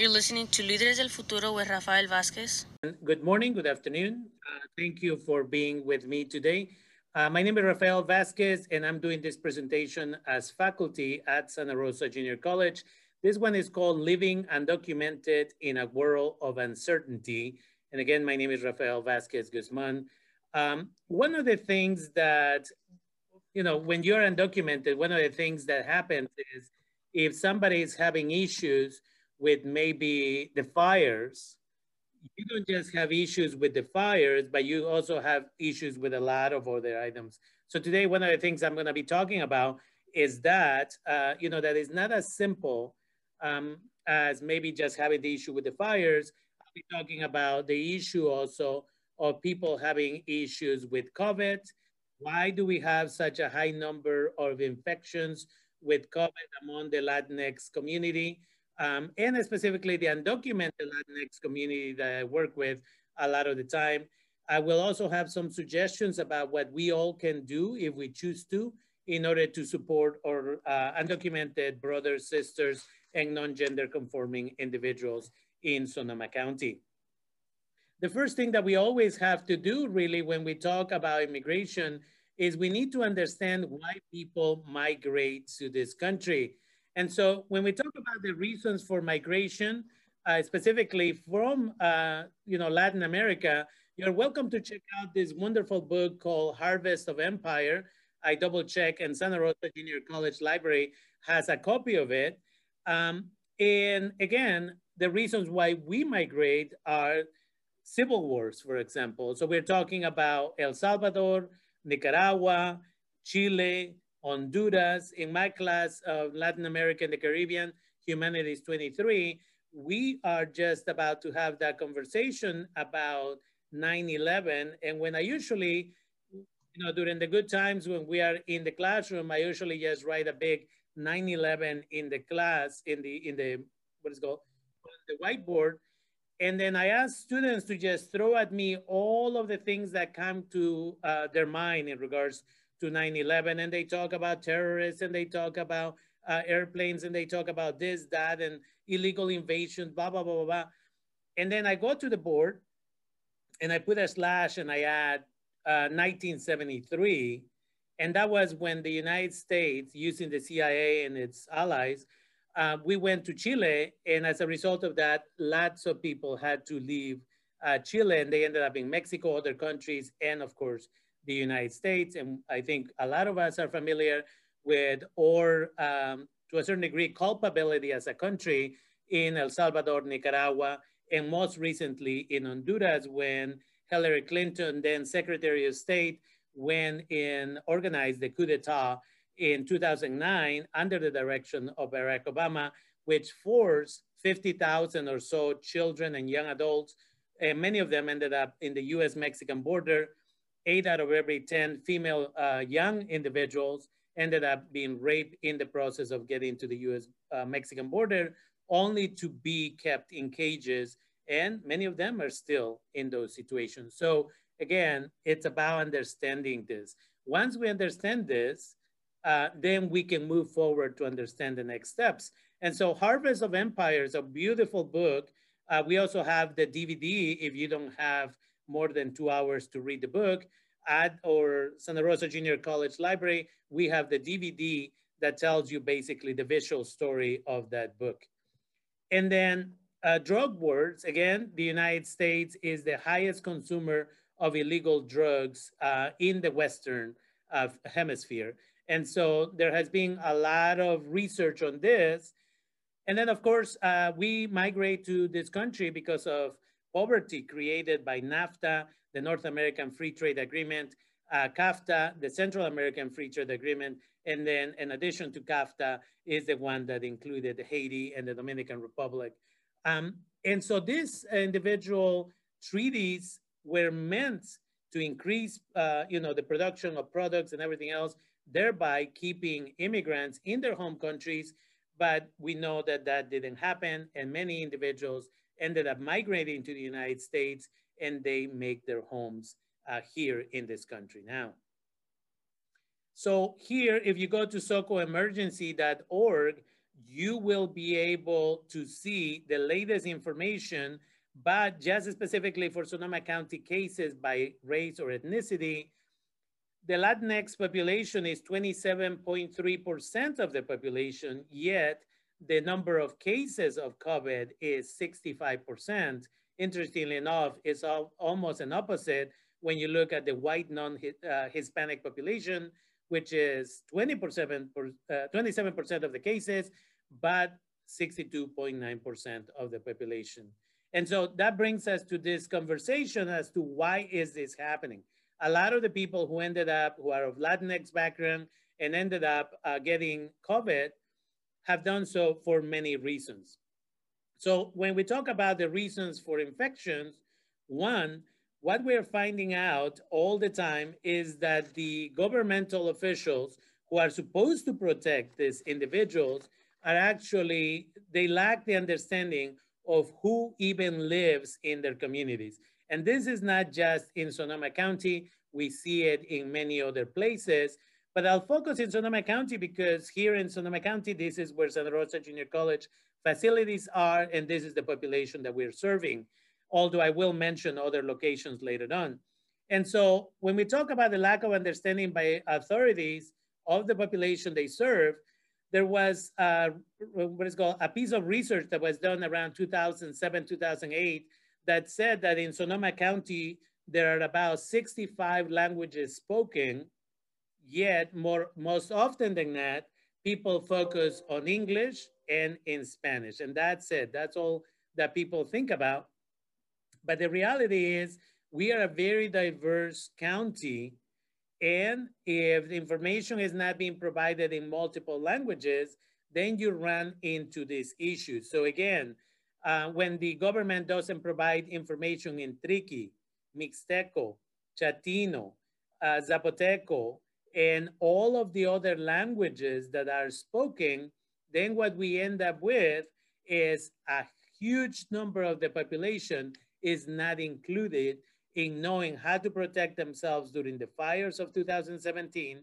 You're listening to Líderes del Futuro with Rafael Vázquez. Good morning, good afternoon. Uh, thank you for being with me today. Uh, my name is Rafael Vázquez, and I'm doing this presentation as faculty at Santa Rosa Junior College. This one is called Living Undocumented in a World of Uncertainty. And again, my name is Rafael Vázquez Guzman. Um, one of the things that, you know, when you're undocumented, one of the things that happens is if somebody is having issues with maybe the fires, you don't just have issues with the fires, but you also have issues with a lot of other items. So today, one of the things I'm gonna be talking about is that, uh, you know, that is not as simple um, as maybe just having the issue with the fires. I'll be talking about the issue also of people having issues with COVID. Why do we have such a high number of infections with COVID among the Latinx community? Um, and specifically the undocumented Latinx community that I work with a lot of the time. I will also have some suggestions about what we all can do if we choose to in order to support our uh, undocumented brothers, sisters, and non-gender conforming individuals in Sonoma County. The first thing that we always have to do really when we talk about immigration is we need to understand why people migrate to this country. And so when we talk about the reasons for migration, uh, specifically from uh, you know Latin America, you're welcome to check out this wonderful book called Harvest of Empire. I double check and Santa Rosa Junior College Library has a copy of it. Um, and again, the reasons why we migrate are civil wars, for example. So we're talking about El Salvador, Nicaragua, Chile, Honduras. In my class of Latin America and the Caribbean, Humanities 23, we are just about to have that conversation about 9-11. And when I usually, you know, during the good times when we are in the classroom, I usually just write a big 9-11 in the class, in the, in the, what is called, the whiteboard. And then I ask students to just throw at me all of the things that come to uh, their mind in regards to 9-11 and they talk about terrorists and they talk about uh, airplanes and they talk about this, that, and illegal invasions, blah, blah, blah, blah, blah. And then I go to the board and I put a slash and I add uh, 1973. And that was when the United States, using the CIA and its allies, uh, we went to Chile. And as a result of that, lots of people had to leave uh, Chile and they ended up in Mexico, other countries, and of course, the United States. And I think a lot of us are familiar with, or um, to a certain degree, culpability as a country in El Salvador, Nicaragua, and most recently in Honduras when Hillary Clinton, then Secretary of State, went and organized the coup d'etat in 2009 under the direction of Barack Obama, which forced 50,000 or so children and young adults, and many of them ended up in the US-Mexican border eight out of every 10 female uh, young individuals ended up being raped in the process of getting to the US uh, Mexican border, only to be kept in cages. And many of them are still in those situations. So again, it's about understanding this. Once we understand this, uh, then we can move forward to understand the next steps. And so Harvest of Empires, a beautiful book. Uh, we also have the DVD if you don't have more than two hours to read the book. At our Santa Rosa Junior College Library, we have the DVD that tells you basically the visual story of that book. And then uh, drug wars, again, the United States is the highest consumer of illegal drugs uh, in the Western uh, hemisphere. And so there has been a lot of research on this. And then of course, uh, we migrate to this country because of poverty created by NAFTA, the North American Free Trade Agreement, uh, CAFTA, the Central American Free Trade Agreement, and then in addition to CAFTA is the one that included Haiti and the Dominican Republic. Um, and so these individual treaties were meant to increase, uh, you know, the production of products and everything else, thereby keeping immigrants in their home countries. But we know that that didn't happen, and many individuals ended up migrating to the United States and they make their homes uh, here in this country now. So here, if you go to socoemergency.org, you will be able to see the latest information, but just specifically for Sonoma County cases by race or ethnicity, the Latinx population is 27.3% of the population, yet the number of cases of COVID is 65%. Interestingly enough, it's almost an opposite when you look at the white non-Hispanic uh, population, which is 20%, uh, 27% of the cases, but 62.9% of the population. And so that brings us to this conversation as to why is this happening? A lot of the people who ended up, who are of Latinx background and ended up uh, getting COVID have done so for many reasons. So when we talk about the reasons for infections, one, what we're finding out all the time is that the governmental officials who are supposed to protect these individuals are actually, they lack the understanding of who even lives in their communities. And this is not just in Sonoma County, we see it in many other places, but I'll focus in Sonoma County because here in Sonoma County, this is where Santa Rosa Junior College facilities are, and this is the population that we're serving, although I will mention other locations later on. And so when we talk about the lack of understanding by authorities of the population they serve, there was uh, what is called a piece of research that was done around 2007, 2008 that said that in Sonoma County, there are about 65 languages spoken, yet more, most often than not, people focus on English and in Spanish. And that's it, that's all that people think about. But the reality is we are a very diverse county and if the information is not being provided in multiple languages, then you run into these issues. So again, uh, when the government doesn't provide information in Triqui, Mixteco, Chatino, uh, Zapoteco, and all of the other languages that are spoken, then what we end up with is a huge number of the population is not included in knowing how to protect themselves during the fires of 2017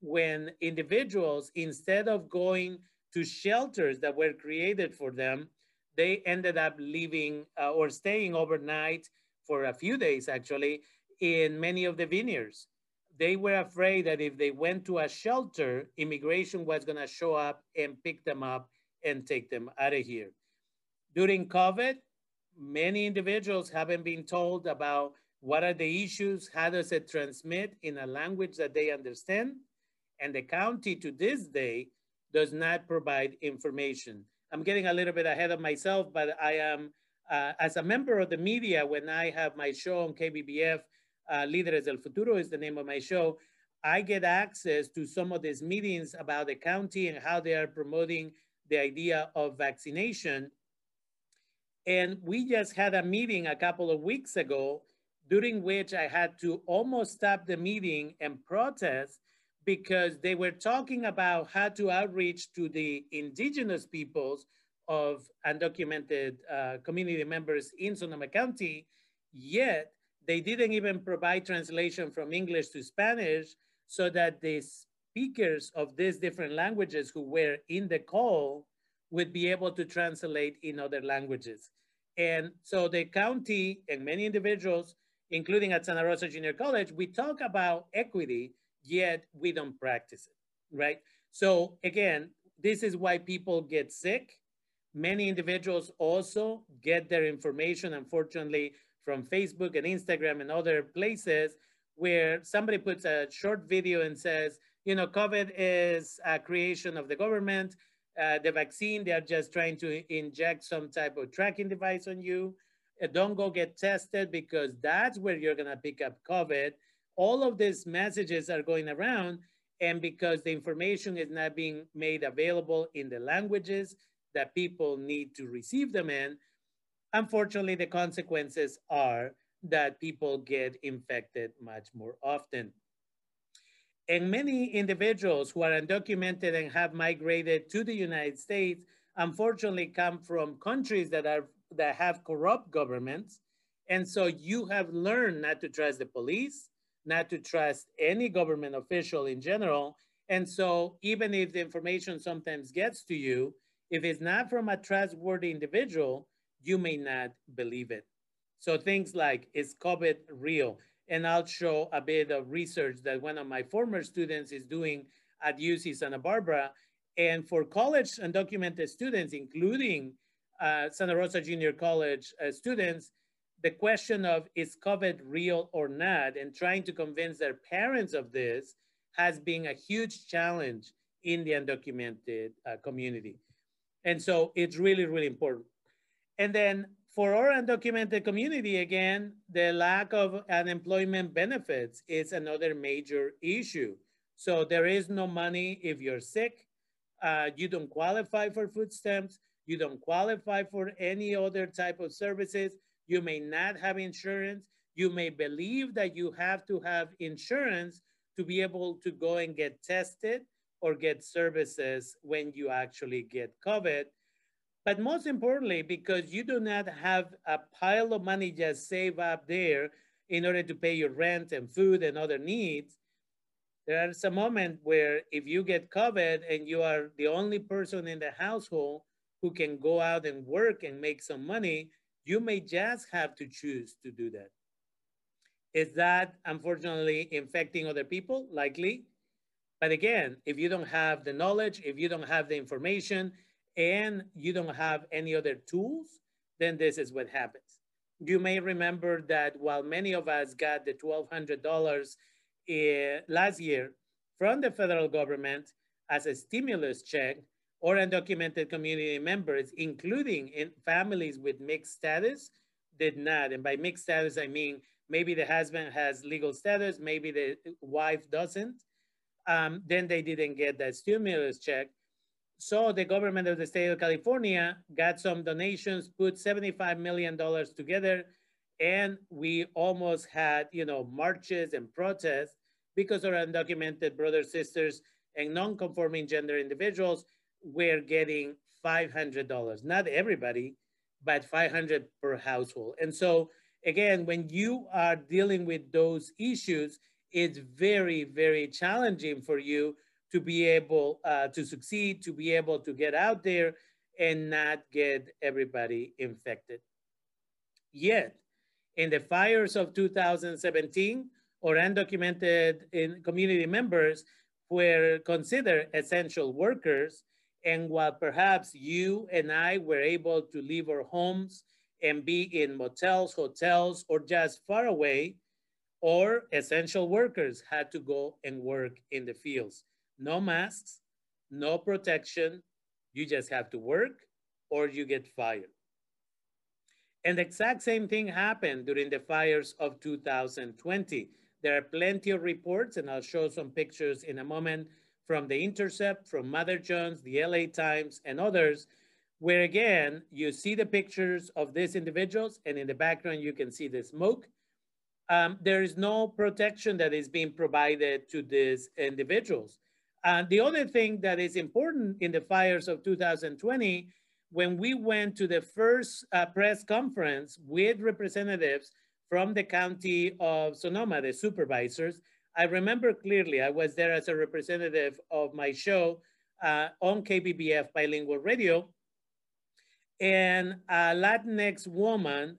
when individuals, instead of going to shelters that were created for them, they ended up leaving uh, or staying overnight for a few days actually in many of the vineyards. They were afraid that if they went to a shelter, immigration was gonna show up and pick them up and take them out of here. During COVID, many individuals haven't been told about what are the issues? How does it transmit in a language that they understand? And the county to this day does not provide information. I'm getting a little bit ahead of myself, but I am, uh, as a member of the media, when I have my show on KBBF, uh, Líderes del Futuro is the name of my show, I get access to some of these meetings about the county and how they are promoting the idea of vaccination. And we just had a meeting a couple of weeks ago during which I had to almost stop the meeting and protest because they were talking about how to outreach to the indigenous peoples of undocumented uh, community members in Sonoma County, yet they didn't even provide translation from English to Spanish so that the speakers of these different languages who were in the call would be able to translate in other languages. And so the county and many individuals including at Santa Rosa Junior College, we talk about equity, yet we don't practice it, right? So again, this is why people get sick. Many individuals also get their information, unfortunately, from Facebook and Instagram and other places where somebody puts a short video and says, you know, COVID is a creation of the government. Uh, the vaccine, they're just trying to inject some type of tracking device on you. Uh, don't go get tested because that's where you're gonna pick up COVID. All of these messages are going around and because the information is not being made available in the languages that people need to receive them in, unfortunately, the consequences are that people get infected much more often. And many individuals who are undocumented and have migrated to the United States, unfortunately come from countries that are that have corrupt governments. And so you have learned not to trust the police, not to trust any government official in general. And so even if the information sometimes gets to you, If it's not from a trustworthy individual, you may not believe it. So things like, is COVID real? And I'll show a bit of research that one of my former students is doing at UC Santa Barbara. And for college undocumented students, including uh, Santa Rosa Junior College uh, students, the question of is COVID real or not, and trying to convince their parents of this has been a huge challenge in the undocumented uh, community. And so it's really, really important. And then for our undocumented community, again, the lack of unemployment benefits is another major issue. So there is no money if you're sick, uh, you don't qualify for food stamps, you don't qualify for any other type of services, you may not have insurance, you may believe that you have to have insurance to be able to go and get tested or get services when you actually get COVID. But most importantly, because you do not have a pile of money just saved up there in order to pay your rent and food and other needs, there is a moment where if you get COVID and you are the only person in the household who can go out and work and make some money, you may just have to choose to do that. Is that unfortunately infecting other people? Likely. But again, if you don't have the knowledge, if you don't have the information, and you don't have any other tools, then this is what happens. You may remember that while many of us got the $1,200 uh, last year from the federal government as a stimulus check or undocumented community members, including in families with mixed status, did not. And by mixed status, I mean maybe the husband has legal status, maybe the wife doesn't. Um, then they didn't get that stimulus check. So the government of the state of California got some donations, put $75 million together, and we almost had, you know, marches and protests because our undocumented brothers, sisters, and non-conforming gender individuals were getting $500. Not everybody, but 500 per household. And so again, when you are dealing with those issues, it's very, very challenging for you to be able uh, to succeed, to be able to get out there and not get everybody infected. Yet, in the fires of 2017, or undocumented community members were considered essential workers. And while perhaps you and I were able to leave our homes and be in motels, hotels, or just far away, or essential workers had to go and work in the fields. No masks, no protection. You just have to work or you get fired. And the exact same thing happened during the fires of 2020. There are plenty of reports, and I'll show some pictures in a moment from The Intercept, from Mother Jones, the LA Times, and others, where again, you see the pictures of these individuals, and in the background, you can see the smoke. Um, there is no protection that is being provided to these individuals. And the other thing that is important in the fires of 2020, when we went to the first uh, press conference with representatives from the county of Sonoma, the supervisors. I remember clearly, I was there as a representative of my show uh, on KBBF bilingual radio. And a Latinx woman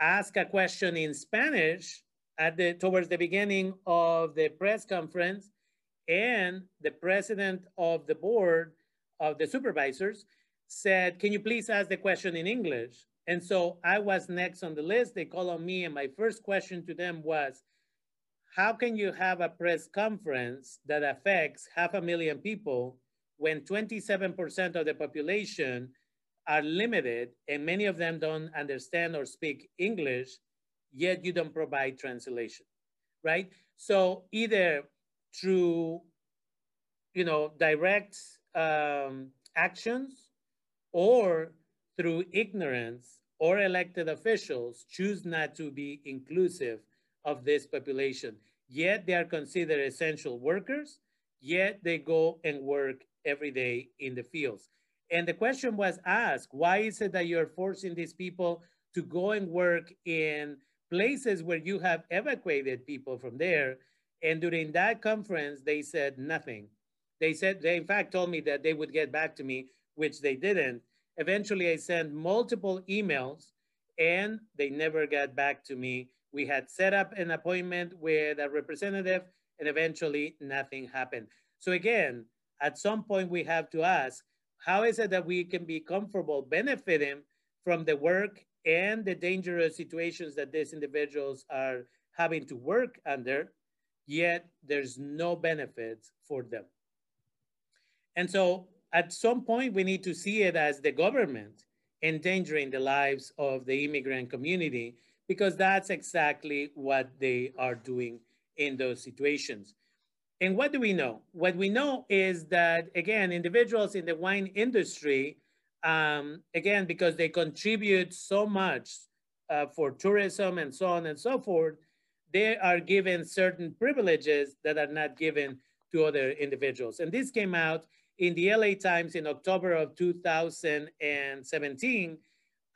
asked a question in Spanish at the, towards the beginning of the press conference. And the president of the board of the supervisors said, can you please ask the question in English? And so I was next on the list. They called on me, and my first question to them was, how can you have a press conference that affects half a million people when 27% of the population are limited and many of them don't understand or speak English, yet you don't provide translation, right? So either through, you know, direct um, actions or through ignorance or elected officials choose not to be inclusive of this population. Yet they are considered essential workers, yet they go and work every day in the fields. And the question was asked, why is it that you're forcing these people to go and work in places where you have evacuated people from there? And during that conference, they said nothing. They said, they in fact told me that they would get back to me which they didn't. Eventually, I sent multiple emails and they never got back to me. We had set up an appointment with a representative and eventually nothing happened. So again, at some point we have to ask, how is it that we can be comfortable benefiting from the work and the dangerous situations that these individuals are having to work under, yet there's no benefits for them. And so at some point we need to see it as the government endangering the lives of the immigrant community because that's exactly what they are doing in those situations. And what do we know? What we know is that, again, individuals in the wine industry, um, again, because they contribute so much uh, for tourism and so on and so forth, they are given certain privileges that are not given to other individuals. And this came out in the LA Times in October of 2017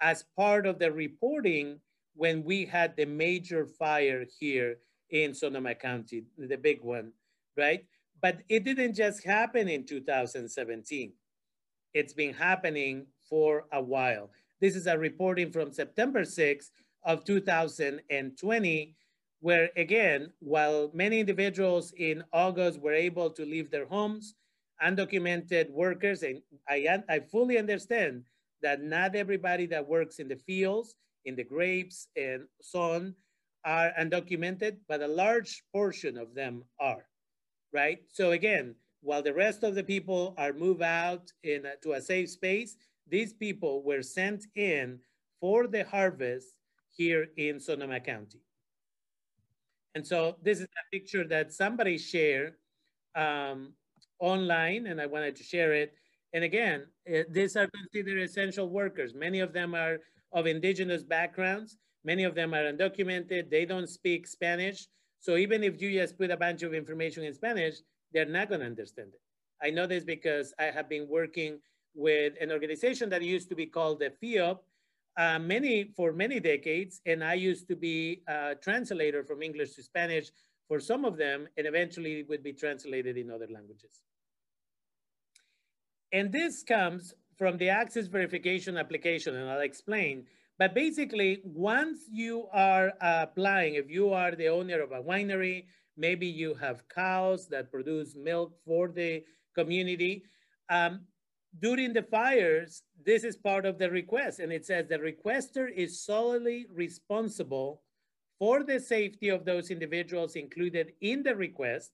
as part of the reporting when we had the major fire here in Sonoma County, the big one, right? But it didn't just happen in 2017. It's been happening for a while. This is a reporting from September 6th of 2020, where again, while many individuals in August were able to leave their homes, undocumented workers, and I, I fully understand that not everybody that works in the fields, in the grapes and so on are undocumented, but a large portion of them are, right? So again, while the rest of the people are moved out in a, to a safe space, these people were sent in for the harvest here in Sonoma County. And so this is a picture that somebody shared um, online and I wanted to share it. And again, it, these are considered essential workers. Many of them are of indigenous backgrounds. Many of them are undocumented. They don't speak Spanish. So even if you just put a bunch of information in Spanish, they're not gonna understand it. I know this because I have been working with an organization that used to be called the FIOP uh, many, for many decades. And I used to be a translator from English to Spanish for some of them, and eventually it would be translated in other languages. And this comes from the access verification application, and I'll explain. But basically, once you are applying, if you are the owner of a winery, maybe you have cows that produce milk for the community. Um, during the fires, this is part of the request, and it says the requester is solely responsible for the safety of those individuals included in the request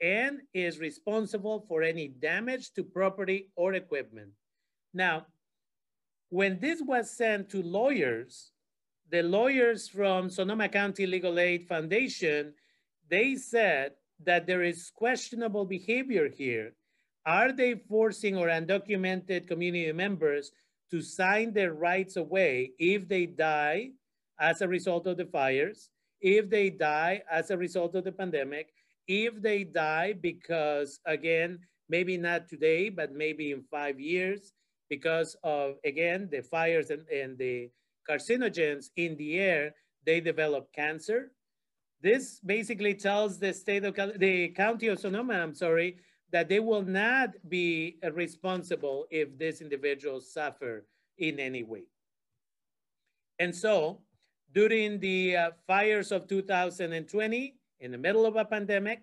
and is responsible for any damage to property or equipment. Now, when this was sent to lawyers, the lawyers from Sonoma County Legal Aid Foundation, they said that there is questionable behavior here. Are they forcing or undocumented community members to sign their rights away if they die as a result of the fires, if they die as a result of the pandemic, if they die because, again, maybe not today, but maybe in five years, because of, again, the fires and, and the carcinogens in the air, they develop cancer. This basically tells the state of the county of Sonoma, I'm sorry, that they will not be responsible if these individuals suffer in any way. And so during the uh, fires of 2020, in the middle of a pandemic,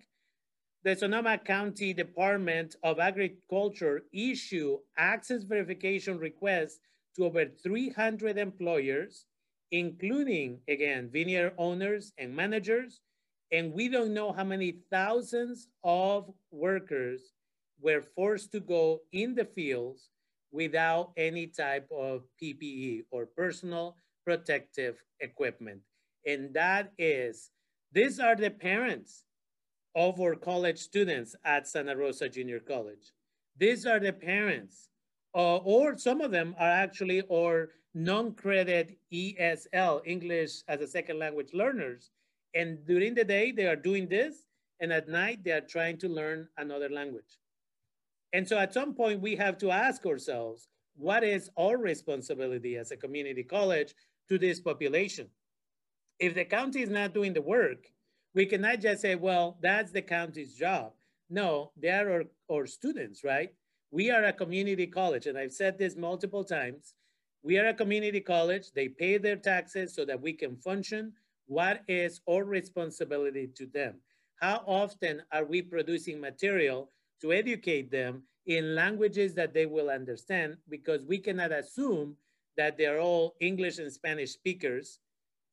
the Sonoma County Department of Agriculture issued access verification requests to over 300 employers, including, again, vineyard owners and managers. And we don't know how many thousands of workers were forced to go in the fields without any type of PPE or personal protective equipment. And that is these are the parents of our college students at Santa Rosa Junior College. These are the parents, uh, or some of them are actually our non-credit ESL, English as a second language learners. And during the day, they are doing this, and at night, they are trying to learn another language. And so at some point, we have to ask ourselves, what is our responsibility as a community college to this population? if the county is not doing the work, we cannot just say, well, that's the county's job. No, they are our, our students, right? We are a community college, and I've said this multiple times. We are a community college. They pay their taxes so that we can function. What is our responsibility to them? How often are we producing material to educate them in languages that they will understand? Because we cannot assume that they're all English and Spanish speakers.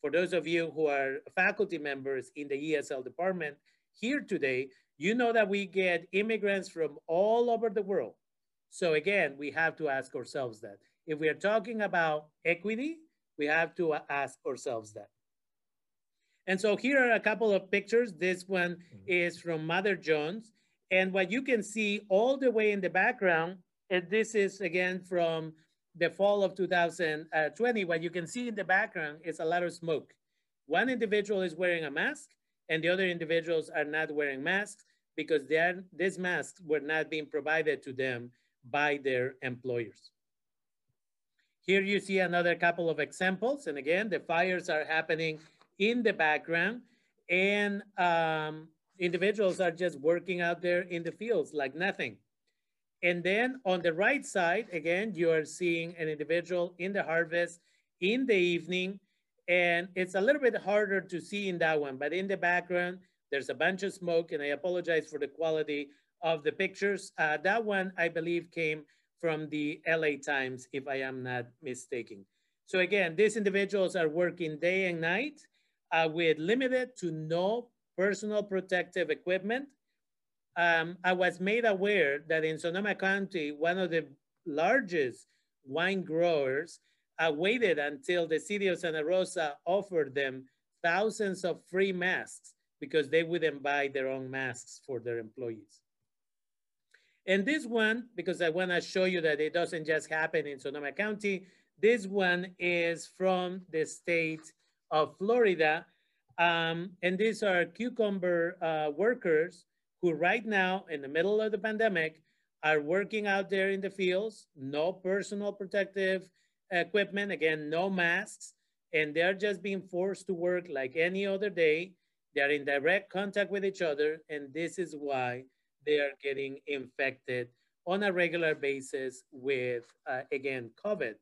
For those of you who are faculty members in the ESL department here today, you know that we get immigrants from all over the world. So again, we have to ask ourselves that. If we are talking about equity, we have to ask ourselves that. And so here are a couple of pictures. This one mm-hmm. is from Mother Jones. And what you can see all the way in the background, and this is again from the fall of 2020, what you can see in the background is a lot of smoke. One individual is wearing a mask and the other individuals are not wearing masks because these masks were not being provided to them by their employers. Here you see another couple of examples. And again, the fires are happening in the background and um, individuals are just working out there in the fields like nothing. And then on the right side, again, you are seeing an individual in the harvest in the evening. And it's a little bit harder to see in that one, but in the background, there's a bunch of smoke and I apologize for the quality of the pictures. Uh, that one, I believe, came from the LA Times, if I am not mistaken. So again, these individuals are working day and night uh, with limited to no personal protective equipment. Um, I was made aware that in Sonoma County, one of the largest wine growers uh, waited until the city of Santa Rosa offered them thousands of free masks because they wouldn't buy their own masks for their employees. And this one, because I wanna show you that it doesn't just happen in Sonoma County, this one is from the state of Florida. Um, and these are cucumber uh, workers who right now in the middle of the pandemic are working out there in the fields, no personal protective equipment, again, no masks, and they're just being forced to work like any other day. They're in direct contact with each other, and this is why they are getting infected on a regular basis with, uh, again, COVID.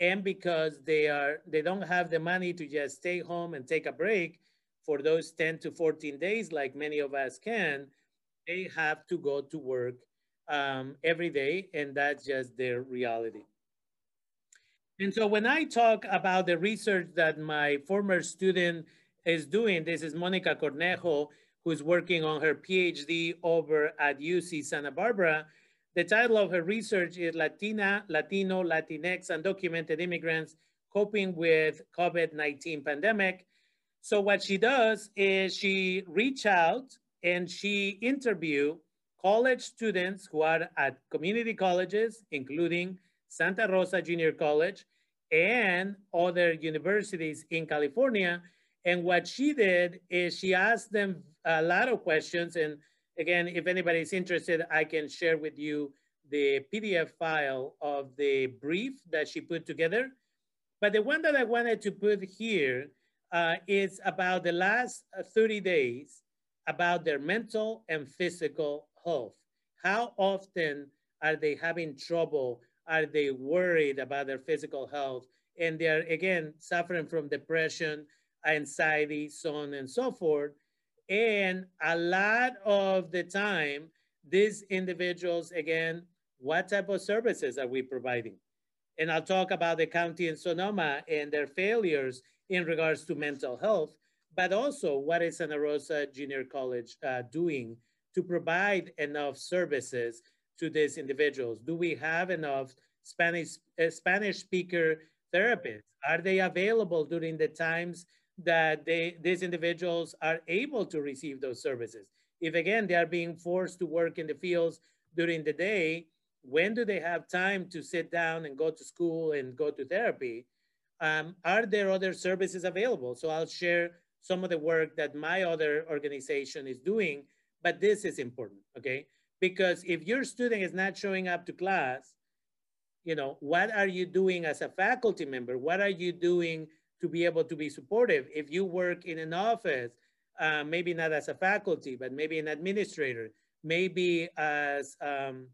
And because they are, they don't have the money to just stay home and take a break for those 10 to 14 days, like many of us can, they have to go to work um, every day, and that's just their reality. And so when I talk about the research that my former student is doing, this is Monica Cornejo, who's working on her PhD over at UC Santa Barbara. The title of her research is Latina, Latino, Latinx, Undocumented Immigrants Coping with COVID-19 Pandemic. So what she does is she reach out and she interview college students who are at community colleges, including Santa Rosa Junior College and other universities in California. And what she did is she asked them a lot of questions. And again, if anybody's interested, I can share with you the PDF file of the brief that she put together. But the one that I wanted to put here uh, is about the last uh, 30 days about their mental and physical health. How often are they having trouble? Are they worried about their physical health? And they're, again, suffering from depression, anxiety, so on and so forth. And a lot of the time, these individuals, again, what type of services are we providing? And I'll talk about the county in Sonoma and their failures in regards to mental health, but also what is Santa Rosa Junior College uh, doing to provide enough services to these individuals? Do we have enough Spanish, uh, Spanish speaker therapists? Are they available during the times that they, these individuals are able to receive those services. If again, they are being forced to work in the fields during the day, when do they have time to sit down and go to school and go to therapy? Um, are there other services available? So I'll share some of the work that my other organization is doing, but this is important, okay? Because if your student is not showing up to class, you know, what are you doing as a faculty member? What are you doing to be able to be supportive. If you work in an office, uh, maybe not as a faculty, but maybe an administrator, maybe as um,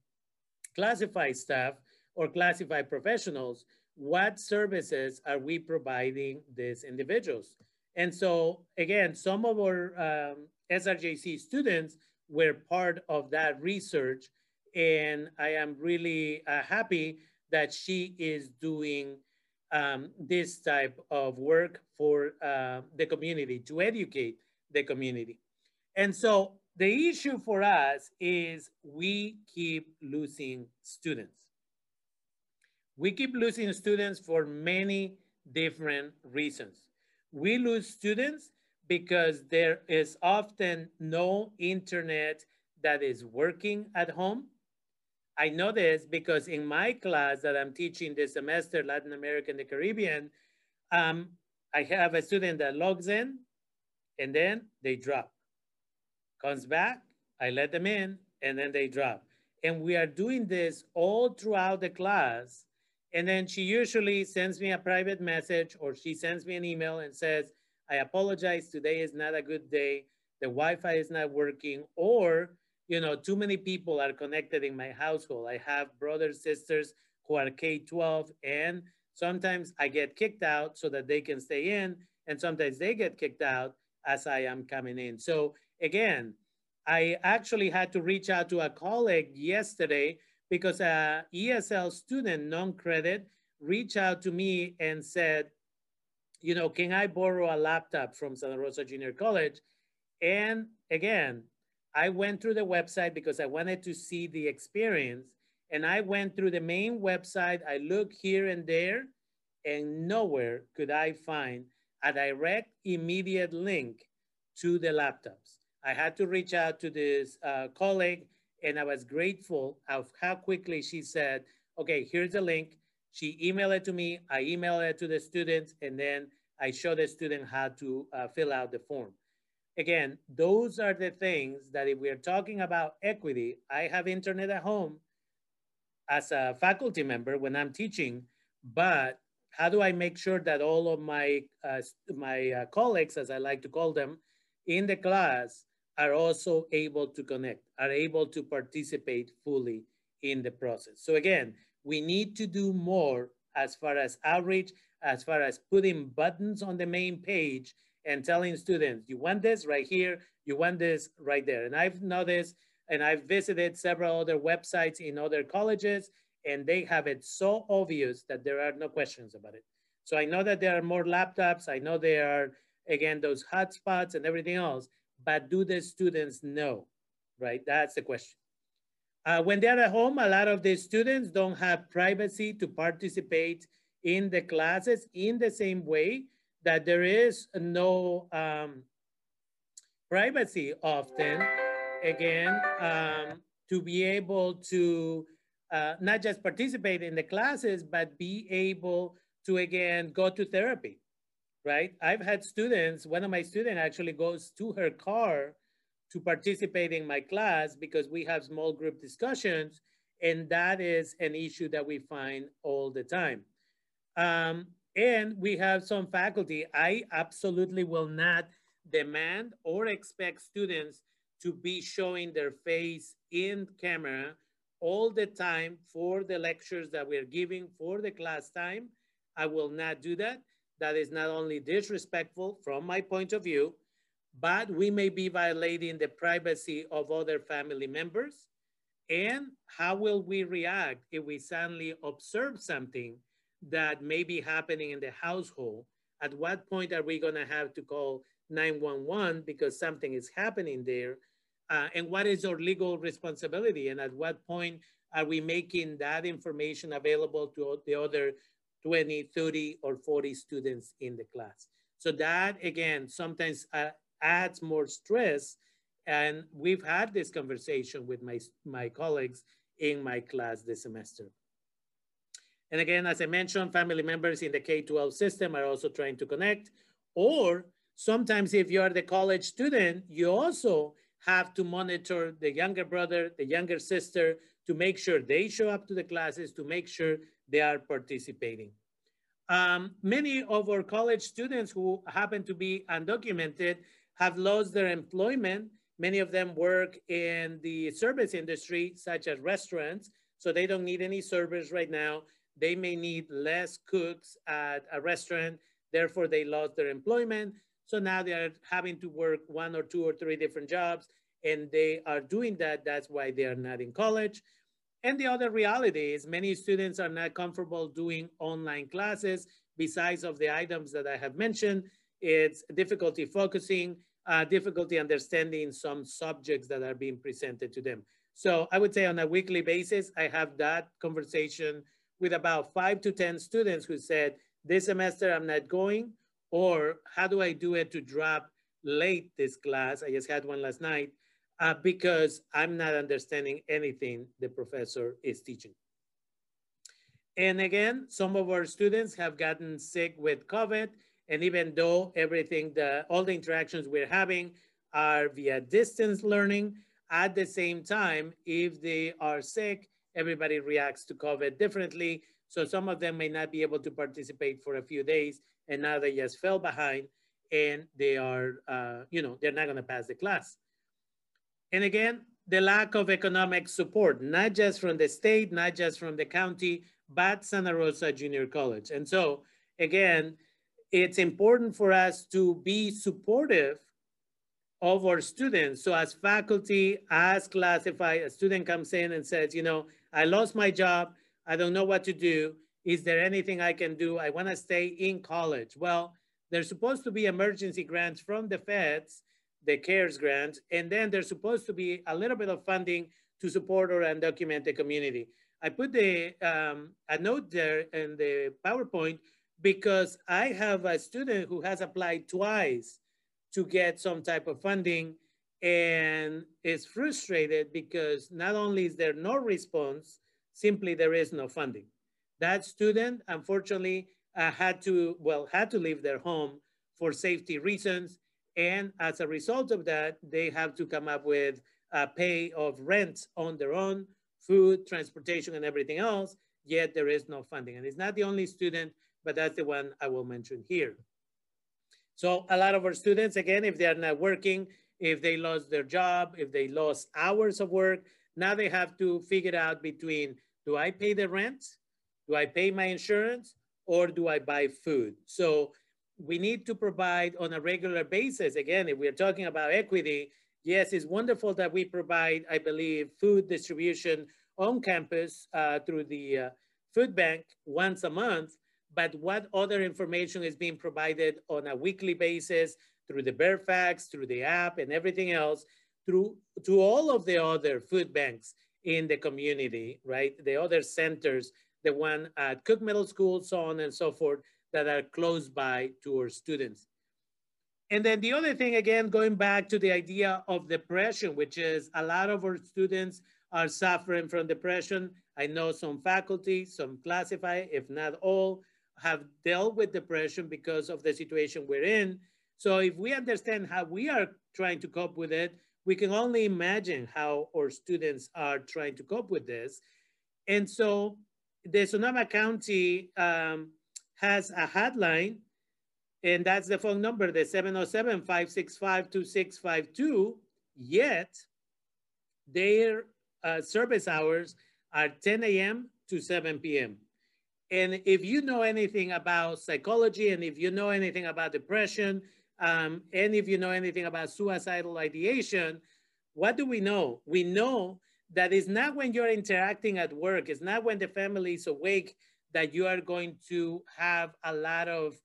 classified staff or classified professionals, what services are we providing these individuals? And so again, some of our um, SRJC students were part of that research and I am really uh, happy that she is doing um, this type of work for uh, the community, to educate the community. And so the issue for us is we keep losing students. We keep losing students for many different reasons. We lose students because there is often no internet that is working at home. I know this because in my class that I'm teaching this semester, Latin America and the Caribbean, um, I have a student that logs in and then they drop. Comes back, I let them in and then they drop. And we are doing this all throughout the class and then she usually sends me a private message or she sends me an email and says, I apologize, today is not a good day. The Wi-Fi is not working or, you know, too many people are connected in my household. I have brothers, sisters who are K-12 and sometimes I get kicked out so that they can stay in and sometimes they get kicked out as I am coming in. So again, I actually had to reach out to a colleague yesterday because a ESL student, non-credit, reached out to me and said, you know, can I borrow a laptop from Santa Rosa Junior College? And again, I went through the website because I wanted to see the experience. And I went through the main website. I looked here and there, and nowhere could I find a direct, immediate link to the laptops. I had to reach out to this uh, colleague and I was grateful of how quickly she said, okay, here's the link. She emailed it to me, I emailed it to the students, and then I showed the student how to uh, fill out the form. Again, those are the things that if we're talking about equity, I have internet at home as a faculty member when I'm teaching, but how do I make sure that all of my, uh, my uh, colleagues, as I like to call them, in the class are also able to connect, are able to participate fully in the process. So again, we need to do more as far as outreach, as far as putting buttons on the main page and telling students, you want this right here, you want this right there. And I've noticed, and I've visited several other websites in other colleges, and they have it so obvious that there are no questions about it. So I know that there are more laptops. I know there are, again, those hotspots and everything else, but do the students know, right? That's the question. Uh, when they're at home, a lot of the students don't have privacy to participate in the classes in the same way that there is no um, privacy often, again, um, to be able to uh, not just participate in the classes, but be able to, again, go to therapy right? I've had students, one of my students actually goes to her car to participate in my class because we have small group discussions and that is an issue that we find all the time. Um, and we have some faculty, I absolutely will not demand or expect students to be showing their face in camera all the time for the lectures that we're giving for the class time. I will not do that that is not only disrespectful from my point of view, but we may be violating the privacy of other family members. And how will we react if we suddenly observe something that may be happening in the household? At what point are we gonna have to call 911 because something is happening there? Uh, and what is our legal responsibility? And at what point are we making that information available to the other 20, 30, or 40 students in the class. So that, again, sometimes uh, adds more stress. And we've had this conversation with my, my colleagues in my class this semester. And again, as I mentioned, family members in the K-12 system are also trying to connect. Or sometimes if you're the college student, you also have to monitor the younger brother, the younger sister, to make sure they show up to the classes, to make sure they are participating. Um, many of our college students who happen to be undocumented have lost their employment. Many of them work in the service industry, such as restaurants. So they don't need any servers right now. They may need less cooks at a restaurant. Therefore, they lost their employment. So now they are having to work one or two or three different jobs and they are doing that. That's why they are not in college. And the other reality is many students are not comfortable doing online classes besides of the items that I have mentioned. It's difficulty focusing, uh, difficulty understanding some subjects that are being presented to them. So I would say on a weekly basis, I have that conversation with about five to 10 students who said, this semester I'm not going, or how do I do it to drop late this class? I just had one last night uh, because I'm not understanding anything the professor is teaching. And again, some of our students have gotten sick with COVID, and even though everything, the, all the interactions we're having are via distance learning, at the same time, if they are sick, everybody reacts to COVID differently. So some of them may not be able to participate for a few days, and now they just fell behind, and they are, uh, you know, they're not gonna pass the class. And again, the lack of economic support, not just from the state, not just from the county, but Santa Rosa Junior College. And so again, it's important for us to be supportive of our students. So as faculty, as classified, a student comes in and says, you know, I lost my job. I don't know what to do. Is there anything I can do? I wanna stay in college. Well, there's supposed to be emergency grants from the feds the CARES grants, and then there's supposed to be a little bit of funding to support our undocumented community. I put the um, a note there in the PowerPoint because I have a student who has applied twice to get some type of funding and is frustrated because not only is there no response, simply there is no funding. That student, unfortunately, uh, had to, well, had to leave their home for safety reasons and as a result of that, they have to come up with a pay of rent on their own, food, transportation, and everything else, yet there is no funding. And it's not the only student, but that's the one I will mention here. So a lot of our students, again, if they are not working, if they lost their job, if they lost hours of work, now they have to figure out between, do I pay the rent? Do I pay my insurance? Or do I buy food? So we need to provide on a regular basis. Again, if we're talking about equity, yes, it's wonderful that we provide, I believe, food distribution on campus uh, through the uh, food bank once a month, but what other information is being provided on a weekly basis through the Bear Facts, through the app and everything else, through to all of the other food banks in the community, right? The other centers, the one at Cook Middle School, so on and so forth, that are close by to our students. And then the other thing, again, going back to the idea of depression, which is a lot of our students are suffering from depression. I know some faculty, some classify, if not all, have dealt with depression because of the situation we're in. So if we understand how we are trying to cope with it, we can only imagine how our students are trying to cope with this. And so the Sonoma County um, has a hotline, and that's the phone number, the 707-565-2652, yet their uh, service hours are 10 a.m. to 7 p.m. And if you know anything about psychology, and if you know anything about depression, um, and if you know anything about suicidal ideation, what do we know? We know that it's not when you're interacting at work, it's not when the family is awake that you are going to have a lot of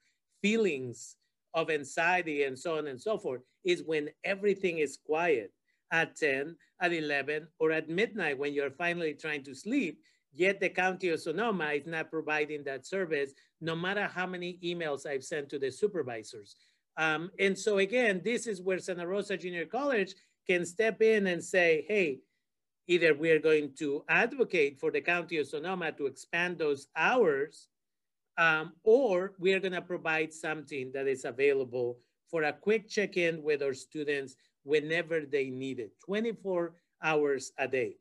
feelings of anxiety and so on and so forth is when everything is quiet at 10, at 11, or at midnight when you're finally trying to sleep. Yet the county of Sonoma is not providing that service, no matter how many emails I've sent to the supervisors. Um, and so again, this is where Santa Rosa Junior College can step in and say, hey, either we are going to advocate for the county of Sonoma to expand those hours, um, or we are gonna provide something that is available for a quick check-in with our students whenever they need it, 24 hours a day.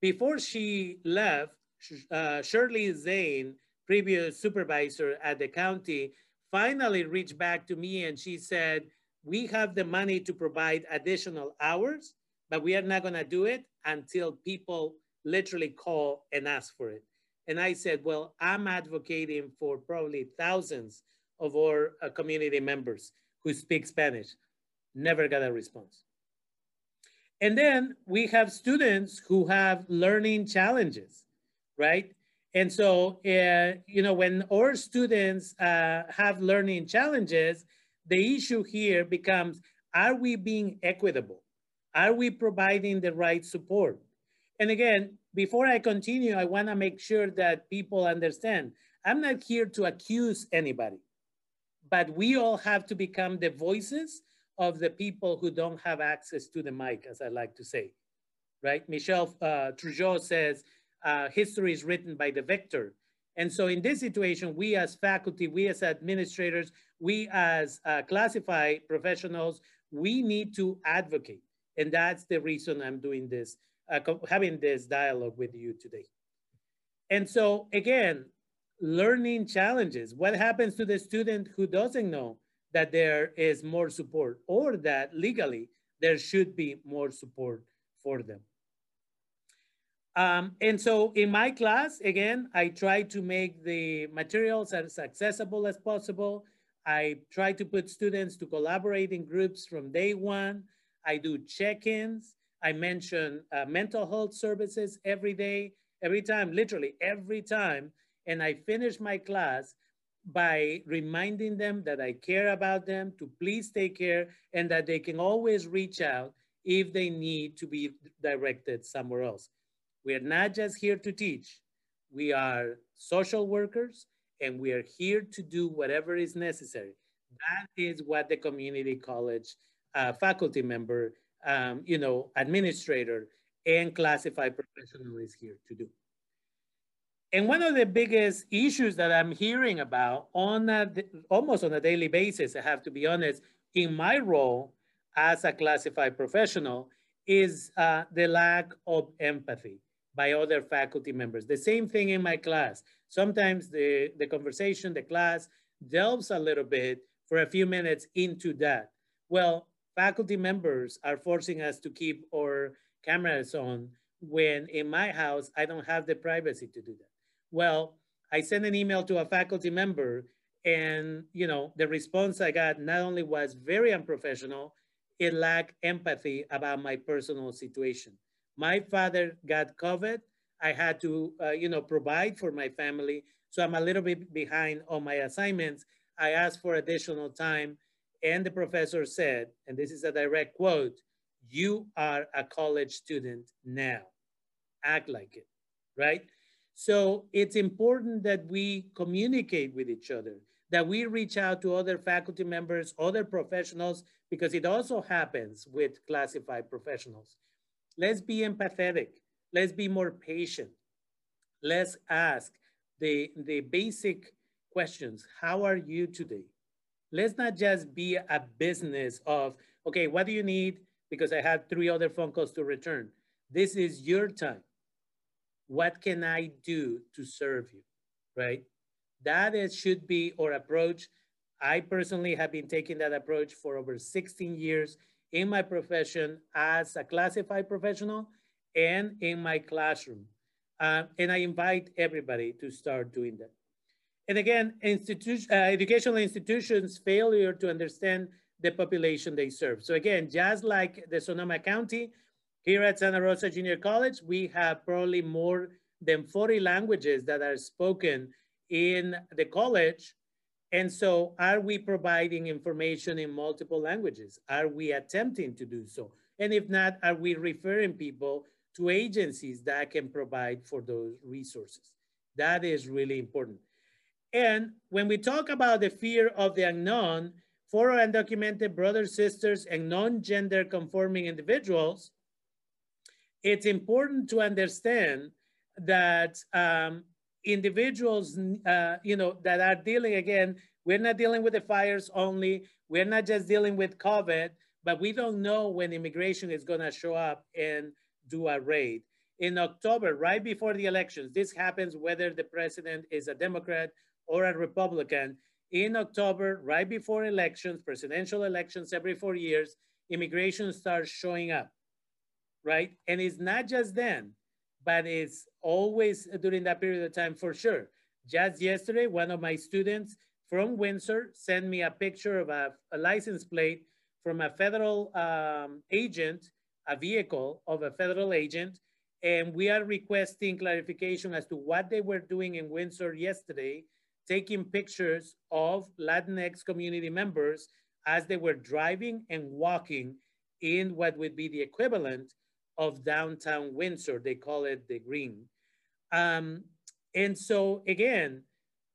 Before she left, uh, Shirley Zane, previous supervisor at the county, finally reached back to me and she said, we have the money to provide additional hours, but we are not gonna do it until people literally call and ask for it. And I said, well, I'm advocating for probably thousands of our uh, community members who speak Spanish. Never got a response. And then we have students who have learning challenges, right? And so, uh, you know, when our students uh, have learning challenges, the issue here becomes, are we being equitable? Are we providing the right support? And again, before I continue, I wanna make sure that people understand, I'm not here to accuse anybody, but we all have to become the voices of the people who don't have access to the mic, as I like to say, right? Michelle uh, says, uh, history is written by the victor. And so in this situation, we as faculty, we as administrators, we as uh, classified professionals, we need to advocate. And that's the reason I'm doing this, uh, having this dialogue with you today. And so again, learning challenges. What happens to the student who doesn't know that there is more support or that legally there should be more support for them? Um, and so in my class, again, I try to make the materials as accessible as possible. I try to put students to collaborate in groups from day one. I do check-ins. I mention uh, mental health services every day, every time, literally every time. And I finish my class by reminding them that I care about them, to please take care, and that they can always reach out if they need to be directed somewhere else. We are not just here to teach. We are social workers and we are here to do whatever is necessary. That is what the community college uh, faculty member, um, you know, administrator and classified professional is here to do. And one of the biggest issues that I'm hearing about on a, almost on a daily basis, I have to be honest, in my role as a classified professional is uh, the lack of empathy by other faculty members. The same thing in my class. Sometimes the, the conversation, the class delves a little bit for a few minutes into that. Well, faculty members are forcing us to keep our cameras on when in my house, I don't have the privacy to do that. Well, I sent an email to a faculty member and you know the response I got not only was very unprofessional, it lacked empathy about my personal situation. My father got COVID. I had to, uh, you know, provide for my family. So I'm a little bit behind on my assignments. I asked for additional time and the professor said, and this is a direct quote, you are a college student now. Act like it, right? So it's important that we communicate with each other, that we reach out to other faculty members, other professionals, because it also happens with classified professionals. Let's be empathetic. Let's be more patient. Let's ask the, the basic questions. How are you today? Let's not just be a business of, okay, what do you need? Because I have three other phone calls to return. This is your time. What can I do to serve you, right? That is, should be our approach. I personally have been taking that approach for over 16 years in my profession as a classified professional and in my classroom. Uh, and I invite everybody to start doing that. And again, institution, uh, educational institutions' failure to understand the population they serve. So again, just like the Sonoma County, here at Santa Rosa Junior College, we have probably more than 40 languages that are spoken in the college and so are we providing information in multiple languages? Are we attempting to do so? And if not, are we referring people to agencies that can provide for those resources? That is really important. And when we talk about the fear of the unknown, for undocumented brothers, sisters, and non-gender conforming individuals, it's important to understand that um, individuals, uh, you know, that are dealing again, we're not dealing with the fires only. We're not just dealing with COVID, but we don't know when immigration is going to show up and do a raid. In October, right before the elections, this happens whether the president is a Democrat or a Republican. In October, right before elections, presidential elections every four years, immigration starts showing up, right? And it's not just then but it's always during that period of time for sure. Just yesterday, one of my students from Windsor sent me a picture of a, a license plate from a federal um, agent, a vehicle of a federal agent, and we are requesting clarification as to what they were doing in Windsor yesterday, taking pictures of Latinx community members as they were driving and walking in what would be the equivalent of downtown Windsor. They call it the green. Um, and so again,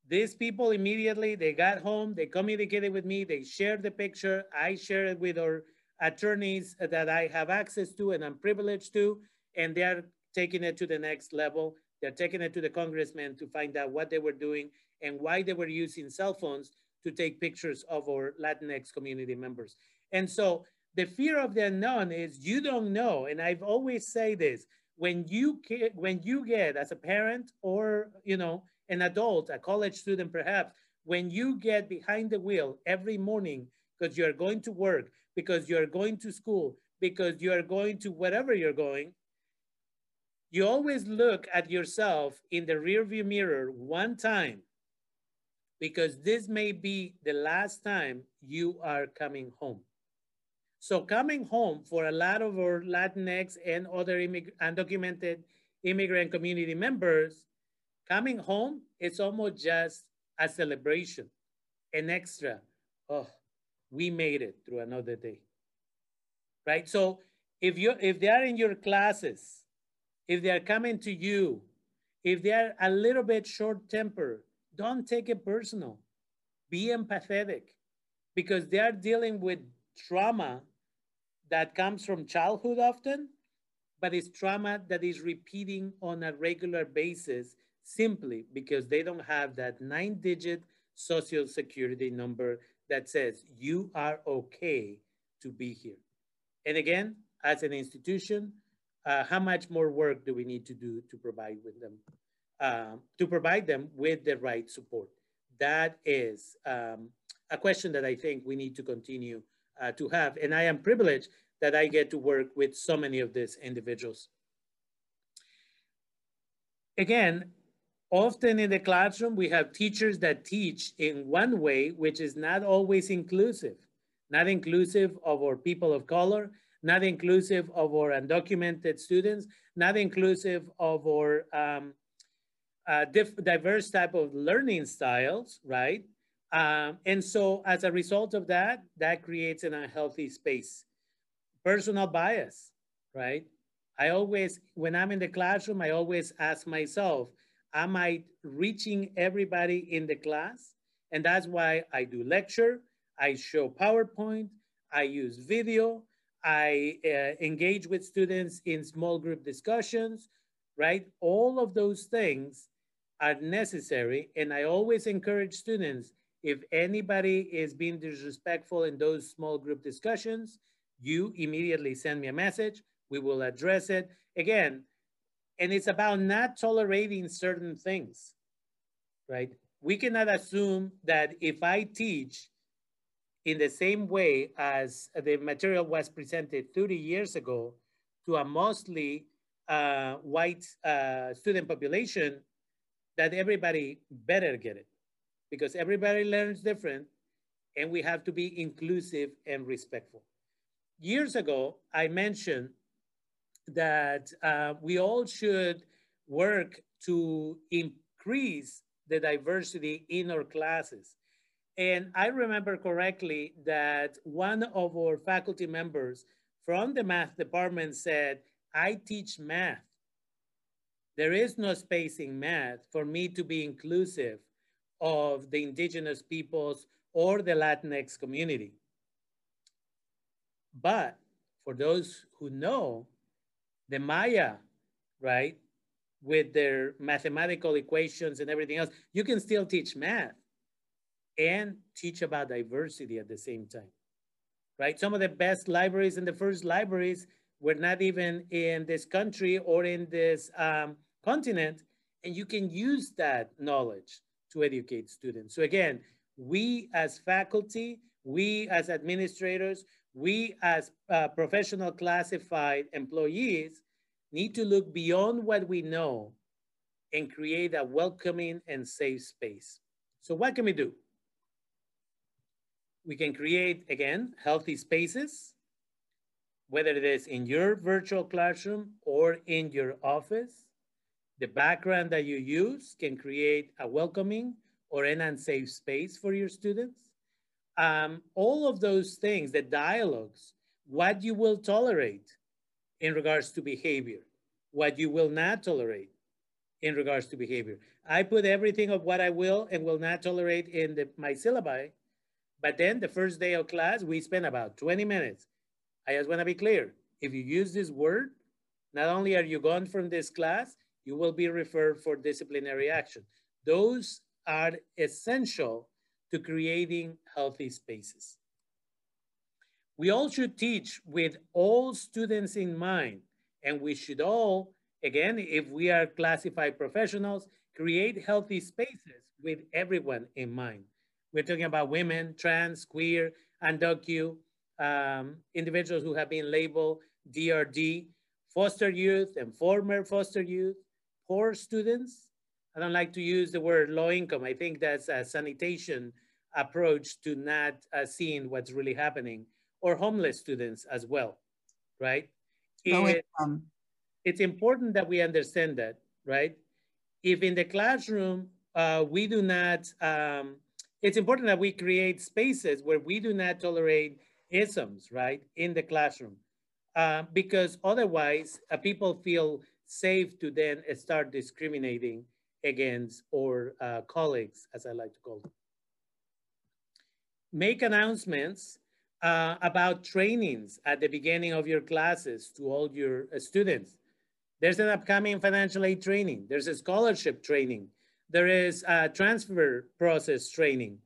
these people immediately, they got home, they communicated with me, they shared the picture. I shared it with our attorneys that I have access to and I'm privileged to, and they're taking it to the next level. They're taking it to the congressman to find out what they were doing and why they were using cell phones to take pictures of our Latinx community members. And so the fear of the unknown is you don't know. And I've always say this, when you, when you get as a parent or, you know, an adult, a college student perhaps, when you get behind the wheel every morning because you're going to work, because you're going to school, because you're going to wherever you're going, you always look at yourself in the rearview mirror one time because this may be the last time you are coming home. So coming home for a lot of our Latinx and other immig undocumented immigrant community members, coming home, it's almost just a celebration, an extra. Oh, we made it through another day, right? So if you if they are in your classes, if they are coming to you, if they are a little bit short tempered, don't take it personal. Be empathetic because they are dealing with trauma that comes from childhood often, but it's trauma that is repeating on a regular basis simply because they don't have that nine digit social security number that says you are okay to be here. And again, as an institution, uh, how much more work do we need to do to provide with them, uh, to provide them with the right support? That is um, a question that I think we need to continue uh, to have. And I am privileged that I get to work with so many of these individuals. Again, often in the classroom, we have teachers that teach in one way, which is not always inclusive, not inclusive of our people of color, not inclusive of our undocumented students, not inclusive of our um, uh, diverse type of learning styles, right? Um, and so as a result of that, that creates an unhealthy space. Personal bias, right? I always, when I'm in the classroom, I always ask myself, am I reaching everybody in the class? And that's why I do lecture, I show PowerPoint, I use video, I uh, engage with students in small group discussions, right? All of those things are necessary. And I always encourage students if anybody is being disrespectful in those small group discussions, you immediately send me a message. We will address it. Again, and it's about not tolerating certain things, right? We cannot assume that if I teach in the same way as the material was presented 30 years ago to a mostly uh, white uh, student population, that everybody better get it because everybody learns different and we have to be inclusive and respectful. Years ago, I mentioned that uh, we all should work to increase the diversity in our classes. And I remember correctly that one of our faculty members from the math department said, I teach math. There is no space in math for me to be inclusive of the indigenous peoples or the Latinx community. But for those who know, the Maya, right, with their mathematical equations and everything else, you can still teach math and teach about diversity at the same time, right? Some of the best libraries and the first libraries were not even in this country or in this um, continent, and you can use that knowledge to educate students. So again, we as faculty, we as administrators, we as uh, professional classified employees need to look beyond what we know and create a welcoming and safe space. So what can we do? We can create, again, healthy spaces, whether it is in your virtual classroom or in your office. The background that you use can create a welcoming or an unsafe space for your students. Um, all of those things, the dialogues, what you will tolerate in regards to behavior, what you will not tolerate in regards to behavior. I put everything of what I will and will not tolerate in the, my syllabi, but then the first day of class, we spend about 20 minutes. I just wanna be clear, if you use this word, not only are you gone from this class, you will be referred for disciplinary action. Those are essential to creating healthy spaces. We all should teach with all students in mind, and we should all, again, if we are classified professionals, create healthy spaces with everyone in mind. We're talking about women, trans, queer, undocu, um, individuals who have been labeled DRD, foster youth and former foster youth, poor students. I don't like to use the word low income. I think that's a sanitation approach to not uh, seeing what's really happening or homeless students as well, right? It, it's important that we understand that, right? If in the classroom, uh, we do not, um, it's important that we create spaces where we do not tolerate isms, right, in the classroom. Uh, because otherwise, uh, people feel safe to then start discriminating against or uh, colleagues, as I like to call them. Make announcements uh, about trainings at the beginning of your classes to all your uh, students. There's an upcoming financial aid training. There's a scholarship training. There is a transfer process training.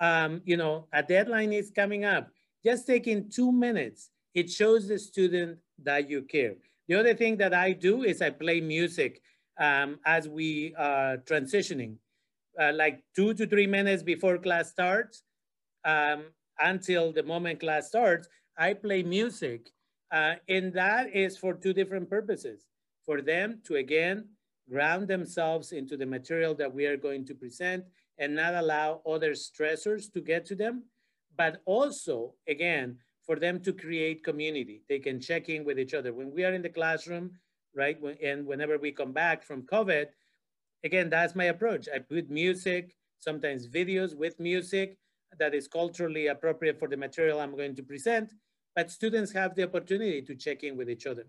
Um, you know, a deadline is coming up. Just taking two minutes, it shows the student that you care. The other thing that I do is I play music um, as we are transitioning. Uh, like two to three minutes before class starts, um, until the moment class starts, I play music. Uh, and that is for two different purposes. For them to, again, ground themselves into the material that we are going to present and not allow other stressors to get to them. But also, again, for them to create community. They can check in with each other. When we are in the classroom, right, and whenever we come back from COVID, again, that's my approach. I put music, sometimes videos with music, that is culturally appropriate for the material I'm going to present, but students have the opportunity to check in with each other.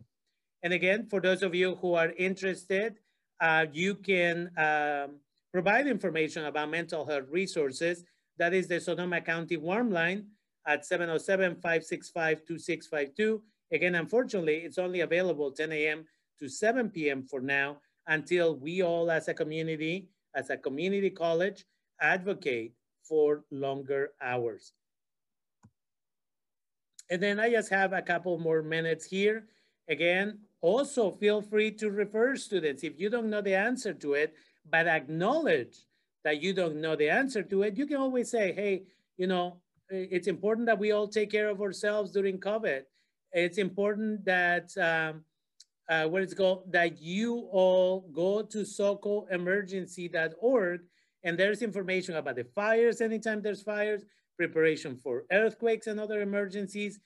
And again, for those of you who are interested, uh, you can um, provide information about mental health resources. That is the Sonoma County Warm Line at 707-565-2652. Again, unfortunately, it's only available 10 a.m. to 7 p.m. for now until we all as a community, as a community college, advocate for longer hours. And then I just have a couple more minutes here. Again, also feel free to refer students. If you don't know the answer to it, but acknowledge that you don't know the answer to it, you can always say, hey, you know, it's important that we all take care of ourselves during COVID. It's important that, um, uh, what it's called, that you all go to socoemergency.org and there's information about the fires anytime there's fires, preparation for earthquakes and other emergencies,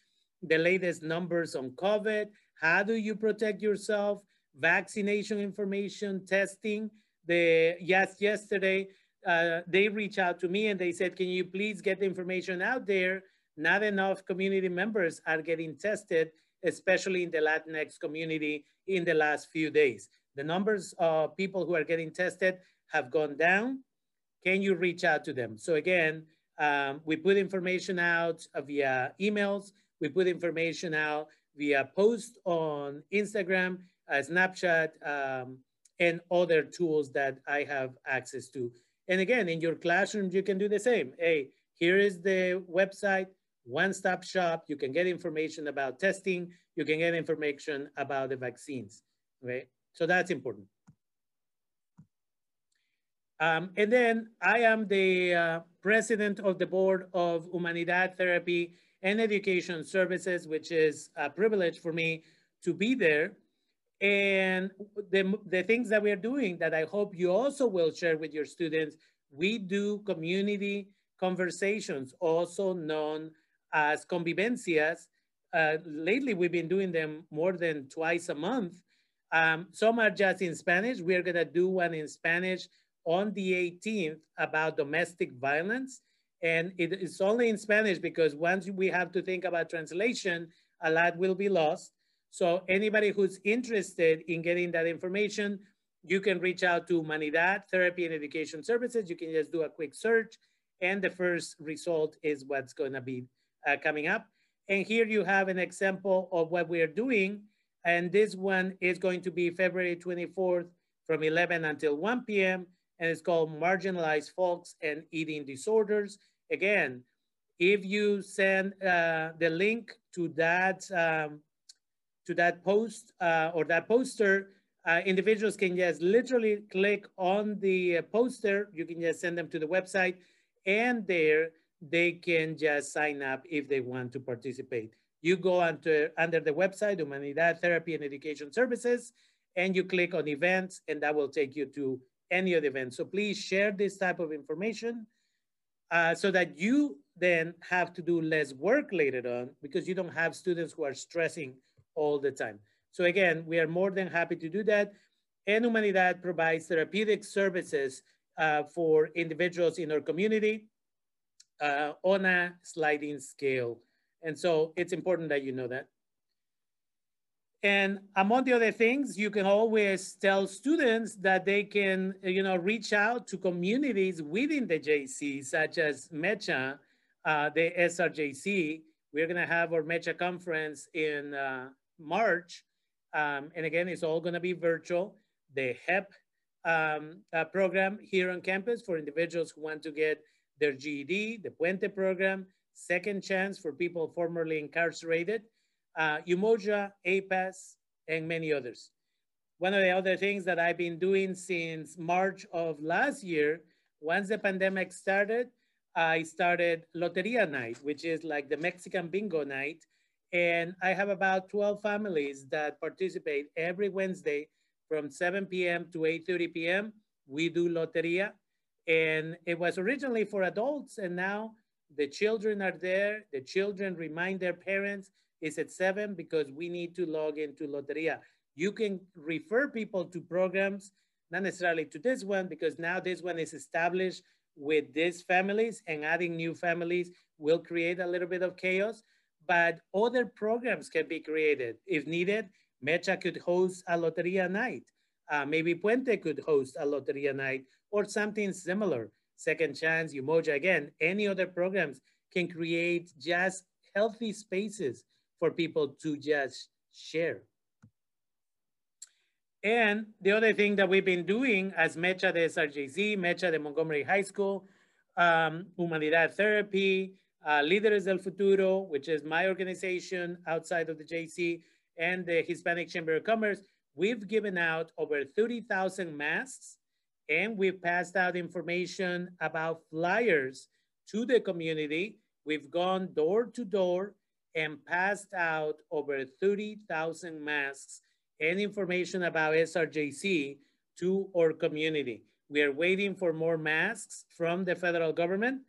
the latest numbers on COVID, how do you protect yourself, vaccination information, testing. The yes, yesterday, uh, they reached out to me and they said, can you please get the information out there? Not enough community members are getting tested, especially in the Latinx community in the last few days. The numbers of people who are getting tested have gone down can you reach out to them? So again, um, we put information out via emails, we put information out via post on Instagram, uh, Snapchat, um, and other tools that I have access to. And again, in your classroom, you can do the same. Hey, here is the website, one-stop shop. You can get information about testing. You can get information about the vaccines, right? So that's important. Um, and then I am the uh, president of the board of Humanidad Therapy and Education Services, which is a privilege for me to be there. And the, the things that we're doing that I hope you also will share with your students, we do community conversations, also known as convivencias. Uh, lately, we've been doing them more than twice a month. Um, some are just in Spanish. We're gonna do one in Spanish on the 18th about domestic violence. And it is only in Spanish because once we have to think about translation, a lot will be lost. So anybody who's interested in getting that information, you can reach out to Humanidad Therapy and Education Services. You can just do a quick search and the first result is what's gonna be uh, coming up. And here you have an example of what we are doing. And this one is going to be February 24th from 11 until 1 p.m. And it's called Marginalized Folks and Eating Disorders. Again, if you send uh, the link to that um, to that post uh, or that poster, uh, individuals can just literally click on the uh, poster. You can just send them to the website and there they can just sign up if they want to participate. You go under, under the website, Humanidad Therapy and Education Services, and you click on events and that will take you to any of the events. So please share this type of information uh, so that you then have to do less work later on because you don't have students who are stressing all the time. So again, we are more than happy to do that. And Humanidad provides therapeutic services uh, for individuals in our community uh, on a sliding scale. And so it's important that you know that. And among the other things, you can always tell students that they can, you know, reach out to communities within the JC, such as MECHA, uh, the SRJC. We're gonna have our MECHA conference in uh, March. Um, and again, it's all gonna be virtual. The HEP um, uh, program here on campus for individuals who want to get their GED, the Puente program, second chance for people formerly incarcerated, uh, Umoja, APAS, and many others. One of the other things that I've been doing since March of last year, once the pandemic started, I started Loteria Night, which is like the Mexican bingo night. And I have about 12 families that participate every Wednesday from 7 p.m. to 8.30 p.m. We do Loteria. And it was originally for adults and now the children are there. The children remind their parents it's at seven because we need to log into Loteria. You can refer people to programs, not necessarily to this one because now this one is established with these families and adding new families will create a little bit of chaos, but other programs can be created. If needed, Mecha could host a Loteria night. Uh, maybe Puente could host a Loteria night or something similar. Second Chance, Umoja, again, any other programs can create just healthy spaces for people to just share. And the other thing that we've been doing as Mecha de SRJC, Mecha de Montgomery High School, um, Humanidad Therapy, uh, Líderes del Futuro, which is my organization outside of the JC, and the Hispanic Chamber of Commerce, we've given out over 30,000 masks and we've passed out information about flyers to the community. We've gone door to door and passed out over 30,000 masks and information about SRJC to our community. We are waiting for more masks from the federal government.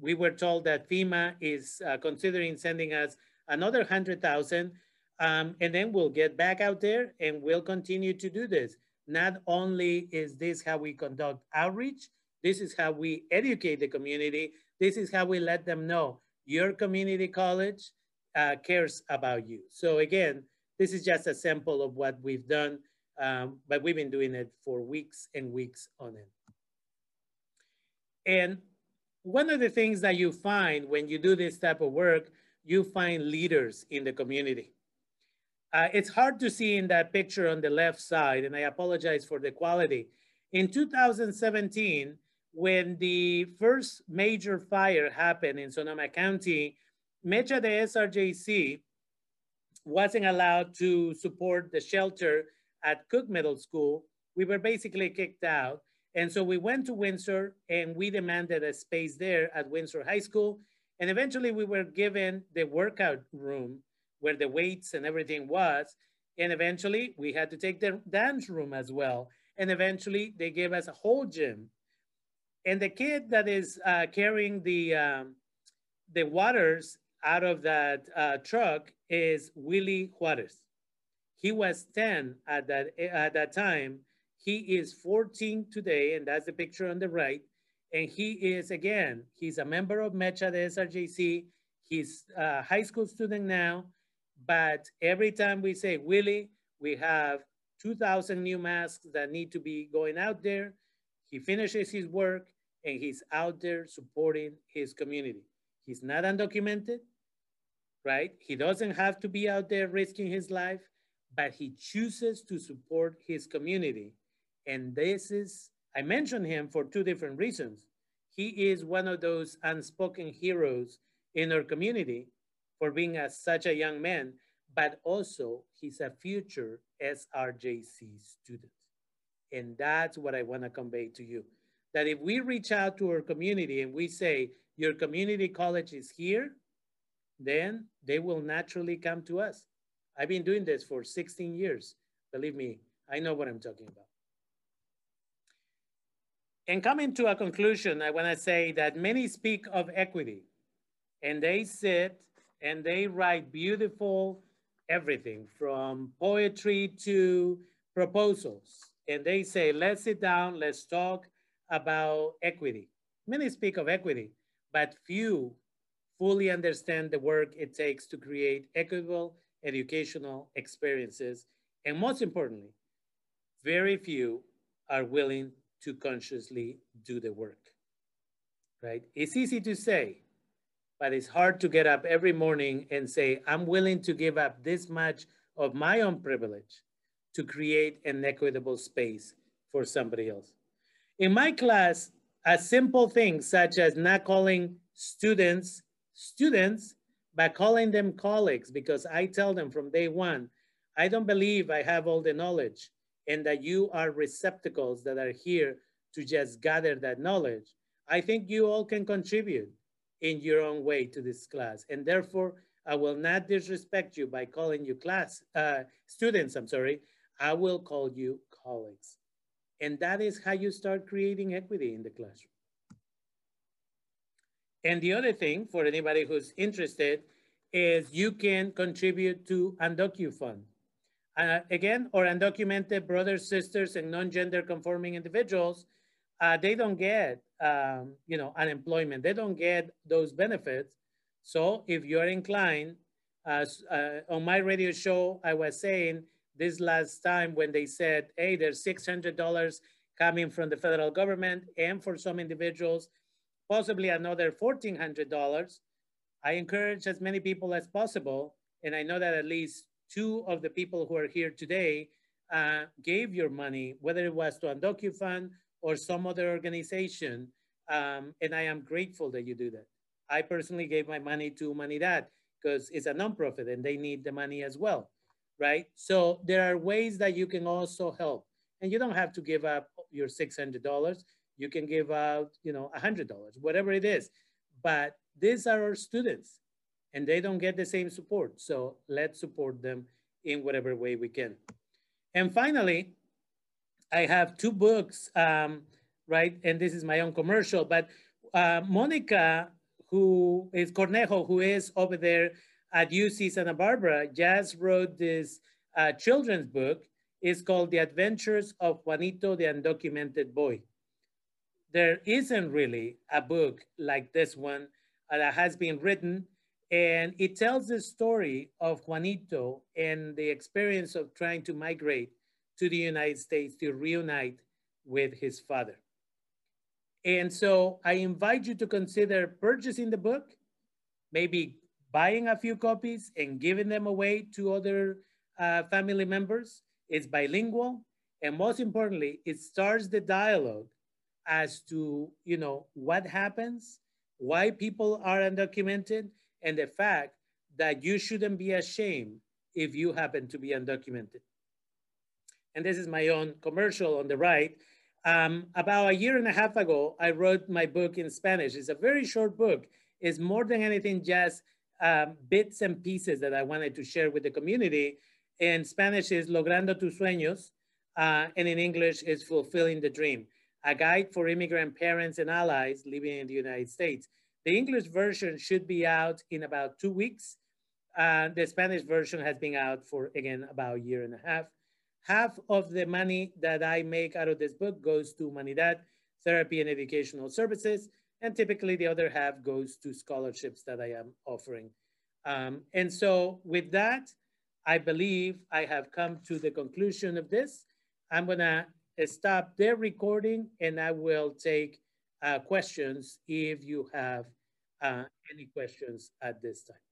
We were told that FEMA is uh, considering sending us another 100,000 um, and then we'll get back out there and we'll continue to do this. Not only is this how we conduct outreach, this is how we educate the community. This is how we let them know your community college uh, cares about you. So again, this is just a sample of what we've done, um, but we've been doing it for weeks and weeks on end. And one of the things that you find when you do this type of work, you find leaders in the community. Uh, it's hard to see in that picture on the left side, and I apologize for the quality. In 2017, when the first major fire happened in Sonoma County, Mecha de SRJC wasn't allowed to support the shelter at Cook Middle School. We were basically kicked out. And so we went to Windsor and we demanded a space there at Windsor High School. And eventually we were given the workout room where the weights and everything was. And eventually we had to take the dance room as well. And eventually they gave us a whole gym. And the kid that is uh, carrying the, um, the waters out of that uh, truck is Willie Juarez. He was 10 at that, at that time. He is 14 today, and that's the picture on the right. And he is, again, he's a member of MECHA, the SRJC. He's a high school student now, but every time we say Willie, we have 2,000 new masks that need to be going out there. He finishes his work and he's out there supporting his community. He's not undocumented, right? He doesn't have to be out there risking his life, but he chooses to support his community. And this is, I mentioned him for two different reasons. He is one of those unspoken heroes in our community for being a, such a young man, but also he's a future SRJC student. And that's what I wanna convey to you. That if we reach out to our community and we say, your community college is here, then they will naturally come to us. I've been doing this for 16 years. Believe me, I know what I'm talking about. And coming to a conclusion, I wanna say that many speak of equity and they sit and they write beautiful everything from poetry to proposals. And they say, let's sit down, let's talk about equity. Many speak of equity, but few fully understand the work it takes to create equitable educational experiences. And most importantly, very few are willing to consciously do the work, right? It's easy to say, but it's hard to get up every morning and say, I'm willing to give up this much of my own privilege to create an equitable space for somebody else. In my class, a simple thing such as not calling students students, by calling them colleagues because I tell them from day one, I don't believe I have all the knowledge and that you are receptacles that are here to just gather that knowledge. I think you all can contribute in your own way to this class. And therefore, I will not disrespect you by calling you class, uh, students, I'm sorry. I will call you colleagues. And that is how you start creating equity in the classroom. And the other thing for anybody who's interested is you can contribute to UndocuFund. Uh, again, or undocumented brothers, sisters, and non-gender conforming individuals, uh, they don't get um, you know, unemployment. They don't get those benefits. So if you're inclined, uh, uh, on my radio show, I was saying this last time when they said, hey, there's $600 coming from the federal government and for some individuals, possibly another $1,400. I encourage as many people as possible, and I know that at least two of the people who are here today uh, gave your money, whether it was to UndocuFund or some other organization. Um, and I am grateful that you do that. I personally gave my money to Humanidad because it's a nonprofit and they need the money as well, right? So there are ways that you can also help. And you don't have to give up your $600. You can give out, you know, $100, whatever it is. But these are our students and they don't get the same support. So let's support them in whatever way we can. And finally, I have two books, um, right? And this is my own commercial, but uh, Monica, who is Cornejo, who is over there at UC Santa Barbara, just wrote this uh, children's book. It's called The Adventures of Juanito, the Undocumented Boy. There isn't really a book like this one uh, that has been written, and it tells the story of Juanito and the experience of trying to migrate to the United States to reunite with his father. And so I invite you to consider purchasing the book, maybe buying a few copies and giving them away to other uh, family members. It's bilingual. And most importantly, it starts the dialogue as to, you know, what happens, why people are undocumented, and the fact that you shouldn't be ashamed if you happen to be undocumented and this is my own commercial on the right. Um, about a year and a half ago, I wrote my book in Spanish. It's a very short book. It's more than anything just um, bits and pieces that I wanted to share with the community. In Spanish is Logrando tus sueños, uh, and in English is Fulfilling the Dream, a guide for immigrant parents and allies living in the United States. The English version should be out in about two weeks. Uh, the Spanish version has been out for, again, about a year and a half. Half of the money that I make out of this book goes to Humanidad, therapy and educational services, and typically the other half goes to scholarships that I am offering. Um, and so with that, I believe I have come to the conclusion of this. I'm gonna stop their recording and I will take uh, questions if you have uh, any questions at this time.